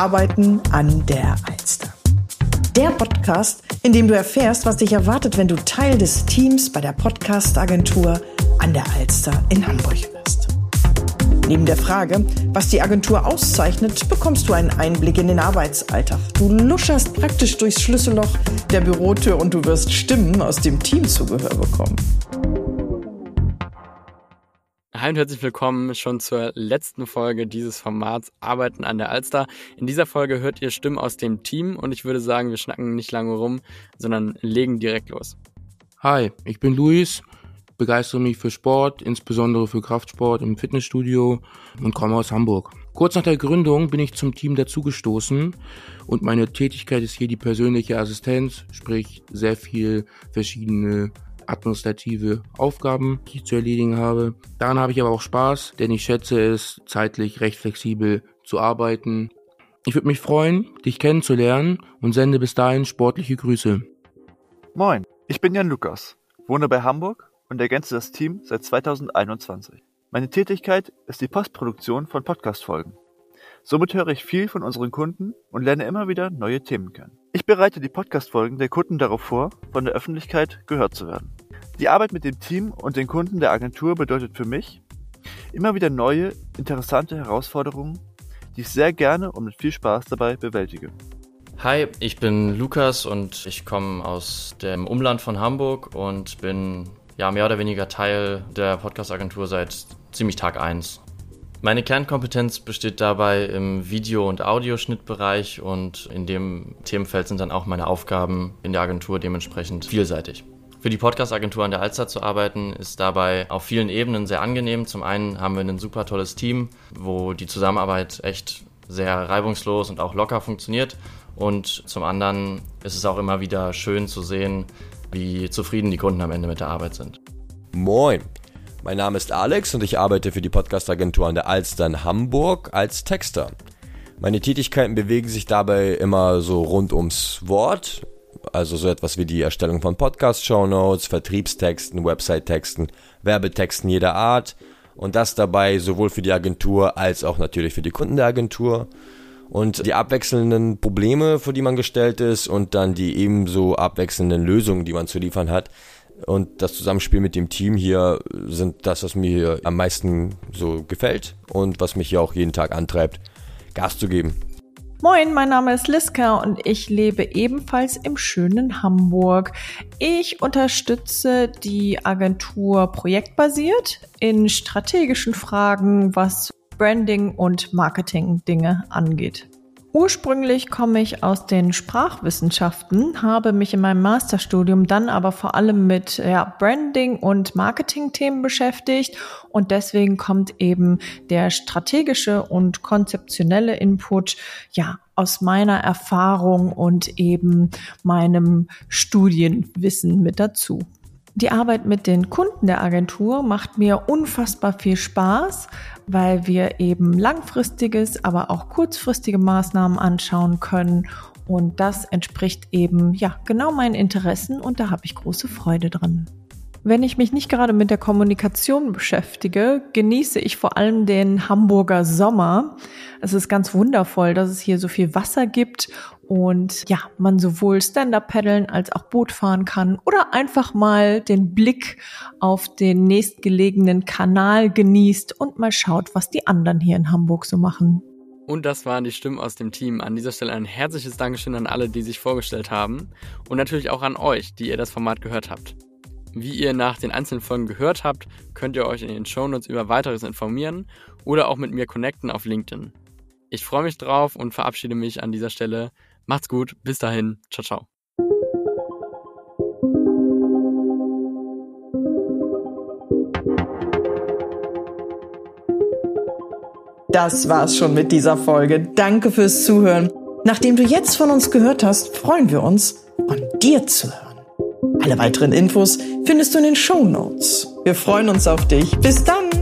Arbeiten an der Alster. Der Podcast, in dem du erfährst, was dich erwartet, wenn du Teil des Teams bei der Podcast-Agentur an der Alster in Hamburg wirst. Neben der Frage, was die Agentur auszeichnet, bekommst du einen Einblick in den Arbeitsalltag. Du luscherst praktisch durchs Schlüsselloch der Bürotür und du wirst Stimmen aus dem Team bekommen. Hi und herzlich willkommen schon zur letzten Folge dieses Formats Arbeiten an der Alster. In dieser Folge hört ihr Stimmen aus dem Team und ich würde sagen, wir schnacken nicht lange rum, sondern legen direkt los. Hi, ich bin Luis, begeistere mich für Sport, insbesondere für Kraftsport im Fitnessstudio und komme aus Hamburg. Kurz nach der Gründung bin ich zum Team dazugestoßen und meine Tätigkeit ist hier die persönliche Assistenz, sprich sehr viel verschiedene administrative Aufgaben, die ich zu erledigen habe. Daran habe ich aber auch Spaß, denn ich schätze es, zeitlich recht flexibel zu arbeiten. Ich würde mich freuen, dich kennenzulernen und sende bis dahin sportliche Grüße. Moin, ich bin Jan Lukas, wohne bei Hamburg und ergänze das Team seit 2021. Meine Tätigkeit ist die Postproduktion von Podcast-Folgen. Somit höre ich viel von unseren Kunden und lerne immer wieder neue Themen kennen. Ich bereite die Podcast-Folgen der Kunden darauf vor, von der Öffentlichkeit gehört zu werden. Die Arbeit mit dem Team und den Kunden der Agentur bedeutet für mich immer wieder neue, interessante Herausforderungen, die ich sehr gerne und mit viel Spaß dabei bewältige. Hi, ich bin Lukas und ich komme aus dem Umland von Hamburg und bin ja mehr oder weniger Teil der Podcast-Agentur seit ziemlich Tag 1. Meine Kernkompetenz besteht dabei im Video- und Audioschnittbereich und in dem Themenfeld sind dann auch meine Aufgaben in der Agentur dementsprechend vielseitig. Für die Podcast-Agentur an der Alster zu arbeiten, ist dabei auf vielen Ebenen sehr angenehm. Zum einen haben wir ein super tolles Team, wo die Zusammenarbeit echt sehr reibungslos und auch locker funktioniert. Und zum anderen ist es auch immer wieder schön zu sehen, wie zufrieden die Kunden am Ende mit der Arbeit sind. Moin, mein Name ist Alex und ich arbeite für die Podcast-Agentur an der Alster in Hamburg als Texter. Meine Tätigkeiten bewegen sich dabei immer so rund ums Wort, also so etwas wie die Erstellung von Podcast-Shownotes, Vertriebstexten, Website-Texten, Werbetexten jeder Art. Und das dabei sowohl für die Agentur als auch natürlich für die Kunden der Agentur. Und die abwechselnden Probleme, vor die man gestellt ist und dann die ebenso abwechselnden Lösungen, die man zu liefern hat. Und das Zusammenspiel mit dem Team hier sind das, was mir hier am meisten so gefällt und was mich hier auch jeden Tag antreibt, Gas zu geben. Moin, mein Name ist Liska und ich lebe ebenfalls im schönen Hamburg. Ich unterstütze die Agentur projektbasiert in strategischen Fragen, was Branding und Marketing Dinge angeht. Ursprünglich komme ich aus den Sprachwissenschaften, habe mich in meinem Masterstudium dann aber vor allem mit ja, Branding und Marketing-Themen beschäftigt und deswegen kommt eben der strategische und konzeptionelle Input ja aus meiner Erfahrung und eben meinem Studienwissen mit dazu. Die Arbeit mit den Kunden der Agentur macht mir unfassbar viel Spaß, weil wir eben langfristiges, aber auch kurzfristige Maßnahmen anschauen können. Und das entspricht eben, ja, genau meinen Interessen und da habe ich große Freude dran. Wenn ich mich nicht gerade mit der Kommunikation beschäftige, genieße ich vor allem den Hamburger Sommer. Es ist ganz wundervoll, dass es hier so viel Wasser gibt und ja, man sowohl Stand-up paddeln als auch Boot fahren kann oder einfach mal den Blick auf den nächstgelegenen Kanal genießt und mal schaut, was die anderen hier in Hamburg so machen. Und das waren die Stimmen aus dem Team. An dieser Stelle ein herzliches Dankeschön an alle, die sich vorgestellt haben. Und natürlich auch an euch, die ihr das Format gehört habt. Wie ihr nach den einzelnen Folgen gehört habt, könnt ihr euch in den Shownotes über weiteres informieren oder auch mit mir connecten auf LinkedIn. Ich freue mich drauf und verabschiede mich an dieser Stelle. Macht's gut, bis dahin, ciao, ciao. Das war's schon mit dieser Folge. Danke fürs Zuhören. Nachdem du jetzt von uns gehört hast, freuen wir uns, von dir zu hören. Alle weiteren Infos findest du in den Show Notes. Wir freuen uns auf dich. Bis dann!